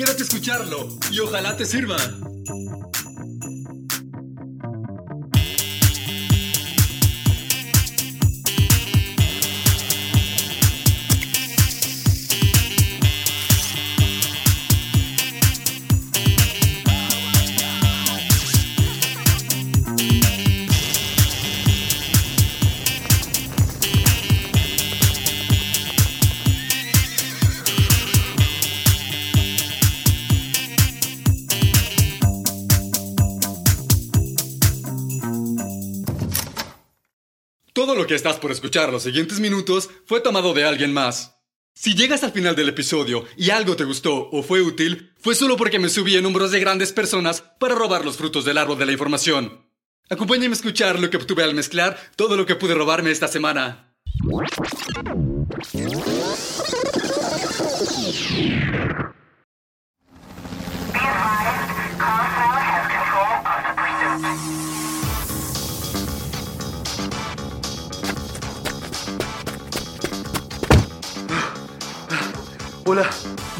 Quédate a escucharlo y ojalá te sirva. Que estás por escuchar los siguientes minutos fue tomado de alguien más. Si llegas al final del episodio y algo te gustó o fue útil, fue solo porque me subí en hombros de grandes personas para robar los frutos del árbol de la información. Acompáñame a escuchar lo que obtuve al mezclar todo lo que pude robarme esta semana. Hola,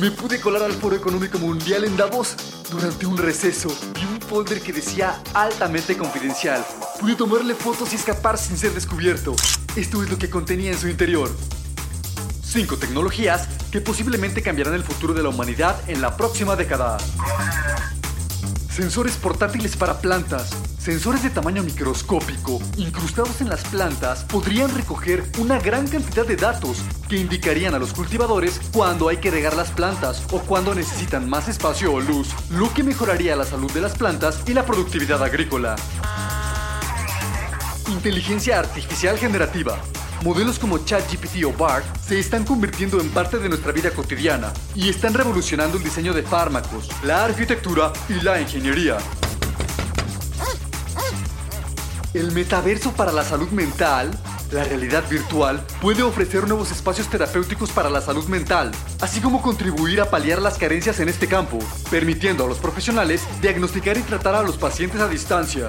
me pude colar al Foro Económico Mundial en Davos durante un receso. Vi un folder que decía altamente confidencial. Pude tomarle fotos y escapar sin ser descubierto. Esto es lo que contenía en su interior. Cinco tecnologías que posiblemente cambiarán el futuro de la humanidad en la próxima década. Sensores portátiles para plantas. Sensores de tamaño microscópico incrustados en las plantas podrían recoger una gran cantidad de datos que indicarían a los cultivadores cuándo hay que regar las plantas o cuándo necesitan más espacio o luz, lo que mejoraría la salud de las plantas y la productividad agrícola. Inteligencia artificial generativa. Modelos como ChatGPT o BART se están convirtiendo en parte de nuestra vida cotidiana y están revolucionando el diseño de fármacos, la arquitectura y la ingeniería. El metaverso para la salud mental, la realidad virtual, puede ofrecer nuevos espacios terapéuticos para la salud mental, así como contribuir a paliar las carencias en este campo, permitiendo a los profesionales diagnosticar y tratar a los pacientes a distancia.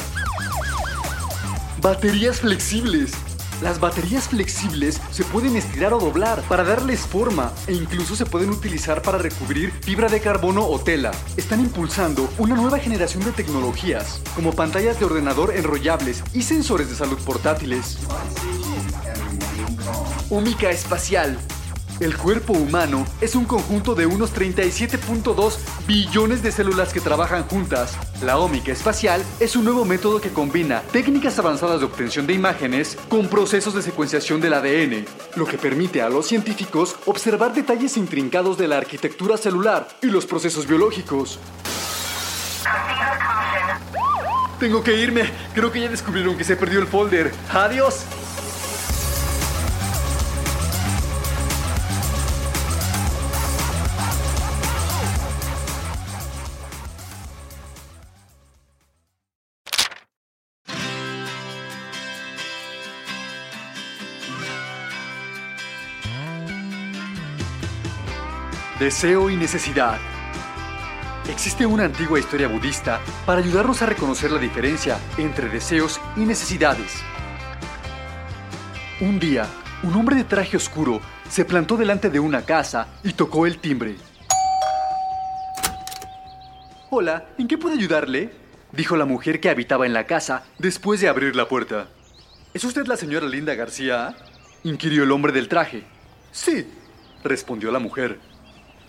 Baterías flexibles. Las baterías flexibles se pueden estirar o doblar para darles forma e incluso se pueden utilizar para recubrir fibra de carbono o tela. Están impulsando una nueva generación de tecnologías, como pantallas de ordenador enrollables y sensores de salud portátiles. Ómica espacial. El cuerpo humano es un conjunto de unos 37.2 billones de células que trabajan juntas. La ómica espacial es un nuevo método que combina técnicas avanzadas de obtención de imágenes con procesos de secuenciación del ADN, lo que permite a los científicos observar detalles intrincados de la arquitectura celular y los procesos biológicos. Tengo que irme. Creo que ya descubrieron que se perdió el folder. Adiós. Deseo y necesidad. Existe una antigua historia budista para ayudarnos a reconocer la diferencia entre deseos y necesidades. Un día, un hombre de traje oscuro se plantó delante de una casa y tocó el timbre. Hola, ¿en qué puedo ayudarle? dijo la mujer que habitaba en la casa después de abrir la puerta. ¿Es usted la señora Linda García? inquirió el hombre del traje. Sí, respondió la mujer.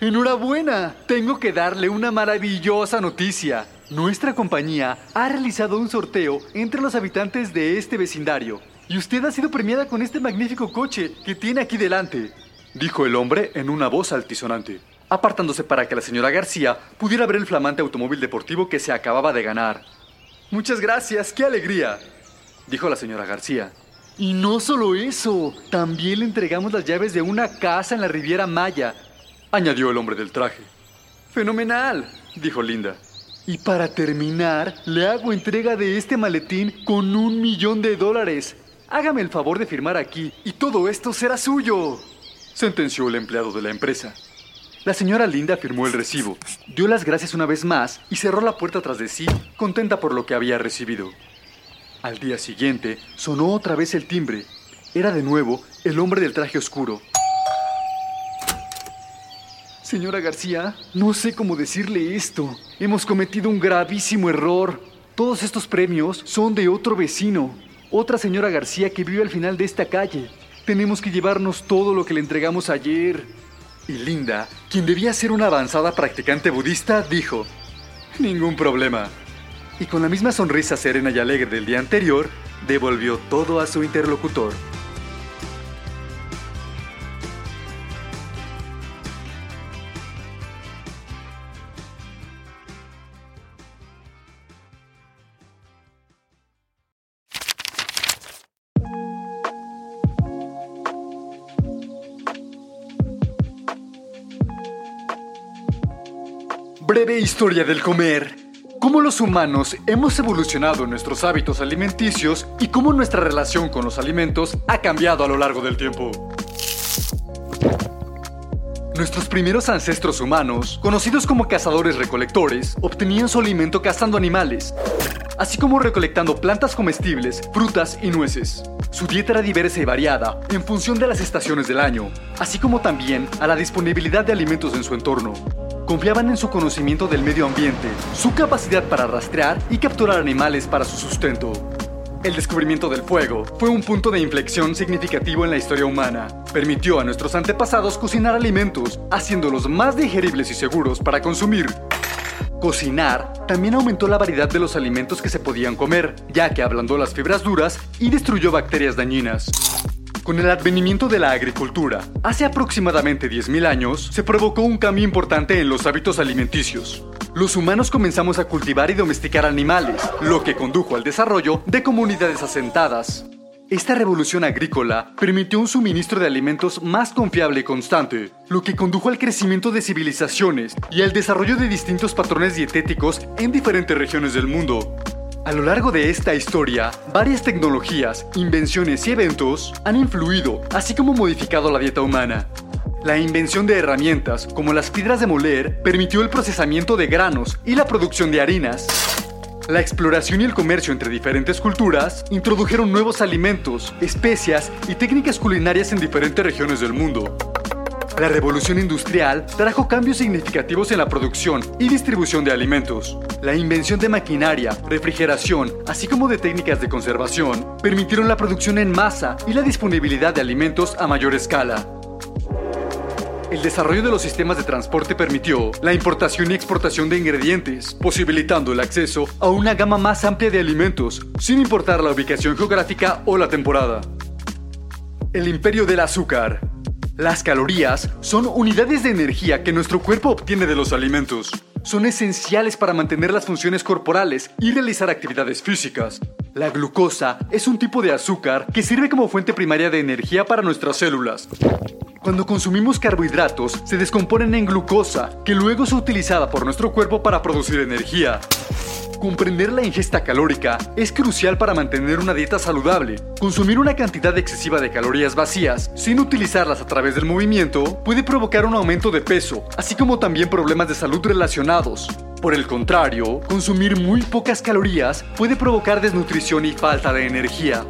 Enhorabuena, tengo que darle una maravillosa noticia. Nuestra compañía ha realizado un sorteo entre los habitantes de este vecindario y usted ha sido premiada con este magnífico coche que tiene aquí delante, dijo el hombre en una voz altisonante, apartándose para que la señora García pudiera ver el flamante automóvil deportivo que se acababa de ganar. Muchas gracias, qué alegría, dijo la señora García. Y no solo eso, también le entregamos las llaves de una casa en la Riviera Maya, añadió el hombre del traje. Fenomenal, dijo Linda. Y para terminar, le hago entrega de este maletín con un millón de dólares. Hágame el favor de firmar aquí y todo esto será suyo, sentenció el empleado de la empresa. La señora Linda firmó el recibo, dio las gracias una vez más y cerró la puerta tras de sí, contenta por lo que había recibido. Al día siguiente, sonó otra vez el timbre. Era de nuevo el hombre del traje oscuro. Señora García, no sé cómo decirle esto. Hemos cometido un gravísimo error. Todos estos premios son de otro vecino, otra señora García que vive al final de esta calle. Tenemos que llevarnos todo lo que le entregamos ayer. Y Linda, quien debía ser una avanzada practicante budista, dijo, Ningún problema. Y con la misma sonrisa serena y alegre del día anterior, devolvió todo a su interlocutor. Breve historia del comer. Cómo los humanos hemos evolucionado en nuestros hábitos alimenticios y cómo nuestra relación con los alimentos ha cambiado a lo largo del tiempo. Nuestros primeros ancestros humanos, conocidos como cazadores-recolectores, obtenían su alimento cazando animales, así como recolectando plantas comestibles, frutas y nueces. Su dieta era diversa y variada en función de las estaciones del año, así como también a la disponibilidad de alimentos en su entorno. Confiaban en su conocimiento del medio ambiente, su capacidad para rastrear y capturar animales para su sustento. El descubrimiento del fuego fue un punto de inflexión significativo en la historia humana. Permitió a nuestros antepasados cocinar alimentos, haciéndolos más digeribles y seguros para consumir. Cocinar también aumentó la variedad de los alimentos que se podían comer, ya que ablandó las fibras duras y destruyó bacterias dañinas. Con el advenimiento de la agricultura, hace aproximadamente 10.000 años, se provocó un cambio importante en los hábitos alimenticios. Los humanos comenzamos a cultivar y domesticar animales, lo que condujo al desarrollo de comunidades asentadas. Esta revolución agrícola permitió un suministro de alimentos más confiable y constante, lo que condujo al crecimiento de civilizaciones y al desarrollo de distintos patrones dietéticos en diferentes regiones del mundo. A lo largo de esta historia, varias tecnologías, invenciones y eventos han influido, así como modificado la dieta humana. La invención de herramientas, como las piedras de moler, permitió el procesamiento de granos y la producción de harinas. La exploración y el comercio entre diferentes culturas introdujeron nuevos alimentos, especias y técnicas culinarias en diferentes regiones del mundo. La revolución industrial trajo cambios significativos en la producción y distribución de alimentos. La invención de maquinaria, refrigeración, así como de técnicas de conservación, permitieron la producción en masa y la disponibilidad de alimentos a mayor escala. El desarrollo de los sistemas de transporte permitió la importación y exportación de ingredientes, posibilitando el acceso a una gama más amplia de alimentos, sin importar la ubicación geográfica o la temporada. El imperio del azúcar las calorías son unidades de energía que nuestro cuerpo obtiene de los alimentos. Son esenciales para mantener las funciones corporales y realizar actividades físicas. La glucosa es un tipo de azúcar que sirve como fuente primaria de energía para nuestras células. Cuando consumimos carbohidratos, se descomponen en glucosa, que luego es utilizada por nuestro cuerpo para producir energía. Comprender la ingesta calórica es crucial para mantener una dieta saludable. Consumir una cantidad excesiva de calorías vacías sin utilizarlas a través del movimiento puede provocar un aumento de peso, así como también problemas de salud relacionados. Por el contrario, consumir muy pocas calorías puede provocar desnutrición y falta de energía.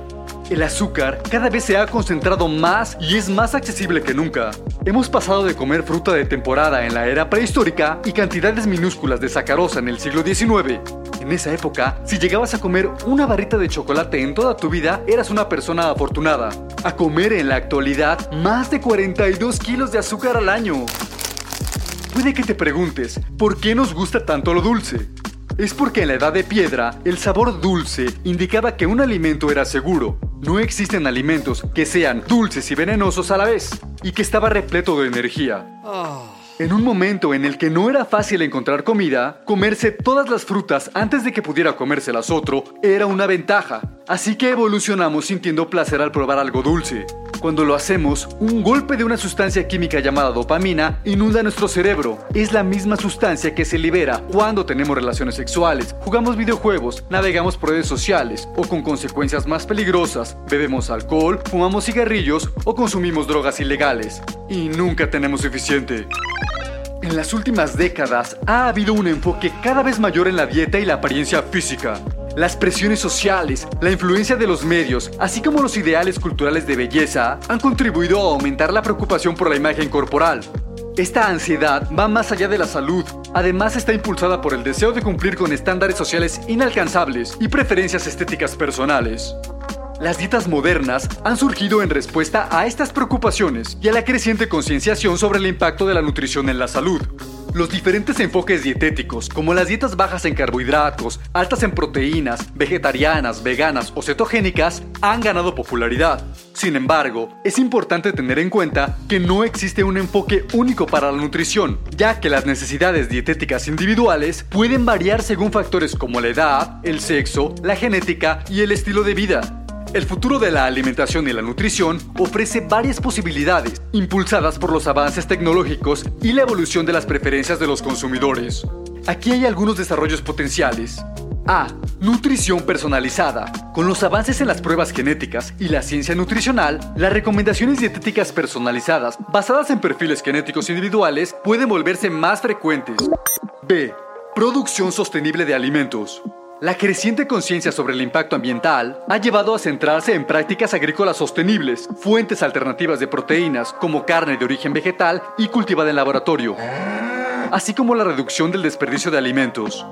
El azúcar cada vez se ha concentrado más y es más accesible que nunca. Hemos pasado de comer fruta de temporada en la era prehistórica y cantidades minúsculas de sacarosa en el siglo XIX. En esa época, si llegabas a comer una barrita de chocolate en toda tu vida, eras una persona afortunada. A comer en la actualidad más de 42 kilos de azúcar al año. Puede que te preguntes, ¿por qué nos gusta tanto lo dulce? Es porque en la edad de piedra, el sabor dulce indicaba que un alimento era seguro. No existen alimentos que sean dulces y venenosos a la vez, y que estaba repleto de energía. En un momento en el que no era fácil encontrar comida, comerse todas las frutas antes de que pudiera comérselas otro era una ventaja. Así que evolucionamos sintiendo placer al probar algo dulce. Cuando lo hacemos, un golpe de una sustancia química llamada dopamina inunda nuestro cerebro. Es la misma sustancia que se libera cuando tenemos relaciones sexuales, jugamos videojuegos, navegamos por redes sociales o con consecuencias más peligrosas, bebemos alcohol, fumamos cigarrillos o consumimos drogas ilegales. Y nunca tenemos suficiente. En las últimas décadas ha habido un enfoque cada vez mayor en la dieta y la apariencia física. Las presiones sociales, la influencia de los medios, así como los ideales culturales de belleza, han contribuido a aumentar la preocupación por la imagen corporal. Esta ansiedad va más allá de la salud, además está impulsada por el deseo de cumplir con estándares sociales inalcanzables y preferencias estéticas personales. Las dietas modernas han surgido en respuesta a estas preocupaciones y a la creciente concienciación sobre el impacto de la nutrición en la salud. Los diferentes enfoques dietéticos, como las dietas bajas en carbohidratos, altas en proteínas, vegetarianas, veganas o cetogénicas, han ganado popularidad. Sin embargo, es importante tener en cuenta que no existe un enfoque único para la nutrición, ya que las necesidades dietéticas individuales pueden variar según factores como la edad, el sexo, la genética y el estilo de vida. El futuro de la alimentación y la nutrición ofrece varias posibilidades, impulsadas por los avances tecnológicos y la evolución de las preferencias de los consumidores. Aquí hay algunos desarrollos potenciales. A. Nutrición personalizada. Con los avances en las pruebas genéticas y la ciencia nutricional, las recomendaciones dietéticas personalizadas basadas en perfiles genéticos individuales pueden volverse más frecuentes. B. Producción sostenible de alimentos. La creciente conciencia sobre el impacto ambiental ha llevado a centrarse en prácticas agrícolas sostenibles, fuentes alternativas de proteínas como carne de origen vegetal y cultivada en laboratorio, así como la reducción del desperdicio de alimentos.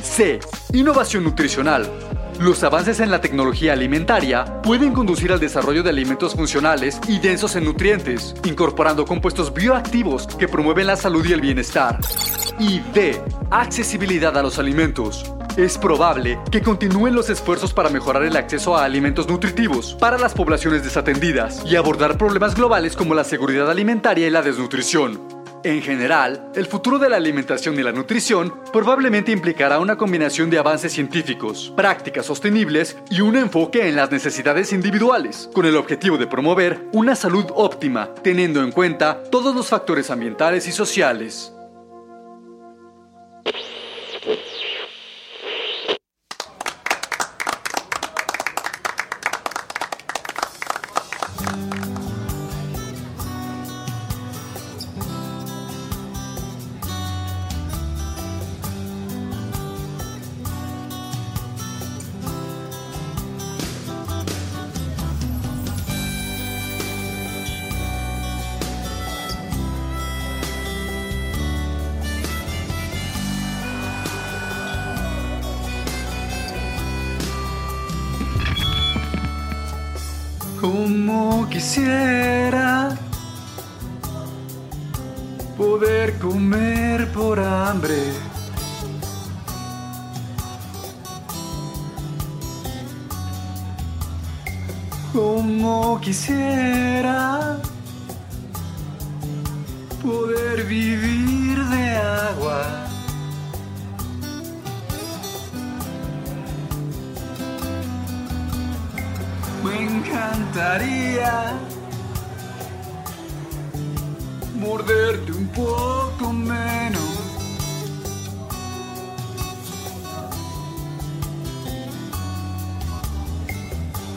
C. Innovación nutricional. Los avances en la tecnología alimentaria pueden conducir al desarrollo de alimentos funcionales y densos en nutrientes, incorporando compuestos bioactivos que promueven la salud y el bienestar. Y D. Accesibilidad a los alimentos. Es probable que continúen los esfuerzos para mejorar el acceso a alimentos nutritivos para las poblaciones desatendidas y abordar problemas globales como la seguridad alimentaria y la desnutrición. En general, el futuro de la alimentación y la nutrición probablemente implicará una combinación de avances científicos, prácticas sostenibles y un enfoque en las necesidades individuales, con el objetivo de promover una salud óptima, teniendo en cuenta todos los factores ambientales y sociales. Como quisiera poder comer por hambre. Como quisiera poder vivir de agua. Encantaría morderte un poco menos.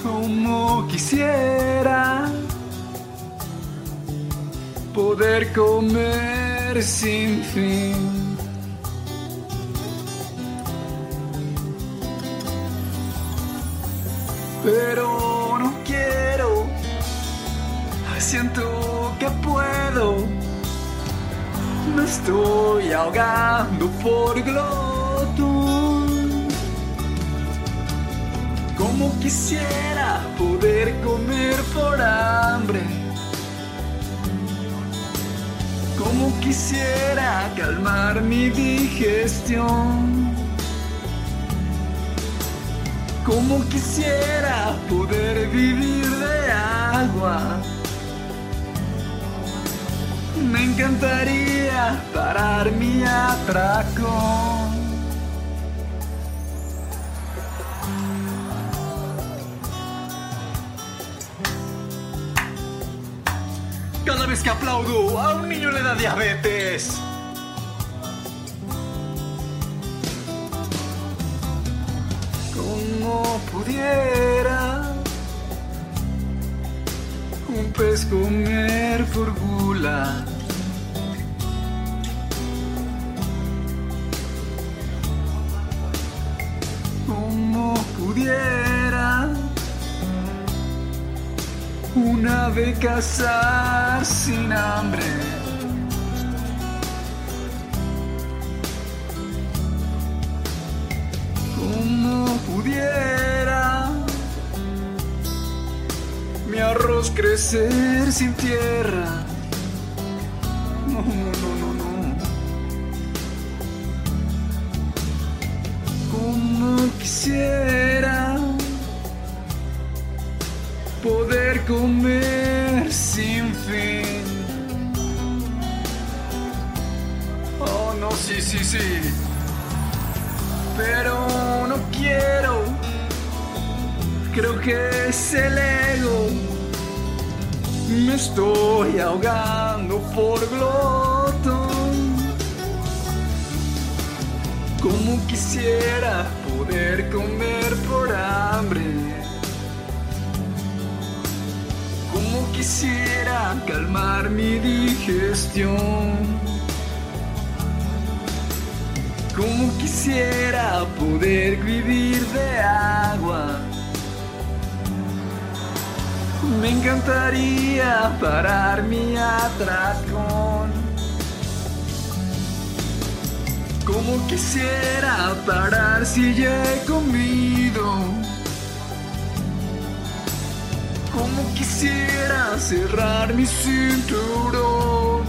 Como quisiera poder comer sin fin. Pero siento que puedo. Me estoy ahogando por glotón. Como quisiera poder comer por hambre. Como quisiera calmar mi digestión. Como quisiera poder vivir de agua. Me encantaría parar mi atracón. es que aplaudo? A un niño le da diabetes. Como pudiera un pez comer furgula. Pudiera un ave cazar sin hambre. Como pudiera mi arroz crecer sin tierra. No, no, no, no. Como quisiera comer sin fin. Oh, no, sí, sí, sí. Pero no quiero. Creo que es el ego. Me estoy ahogando por glotón. Como quisiera poder comer por hambre. Quisiera calmar mi digestión. Como quisiera poder vivir de agua. Me encantaría parar mi atracón. Como quisiera parar si he comido. Como quisiera cerrar mi cinturón.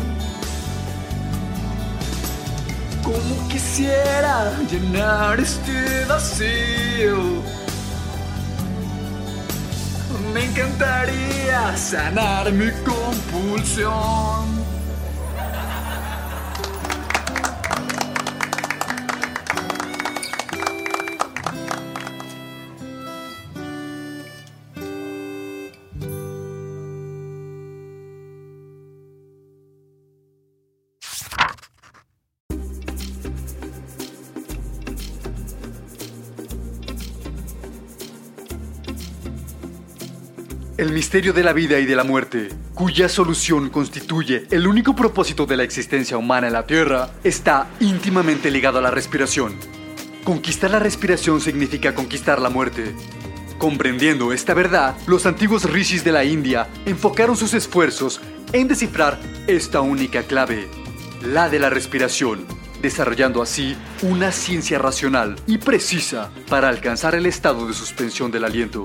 Como quisiera llenar este vacío. Me encantaría sanar mi compulsión. El misterio de la vida y de la muerte, cuya solución constituye el único propósito de la existencia humana en la Tierra, está íntimamente ligado a la respiración. Conquistar la respiración significa conquistar la muerte. Comprendiendo esta verdad, los antiguos rishis de la India enfocaron sus esfuerzos en descifrar esta única clave, la de la respiración, desarrollando así una ciencia racional y precisa para alcanzar el estado de suspensión del aliento.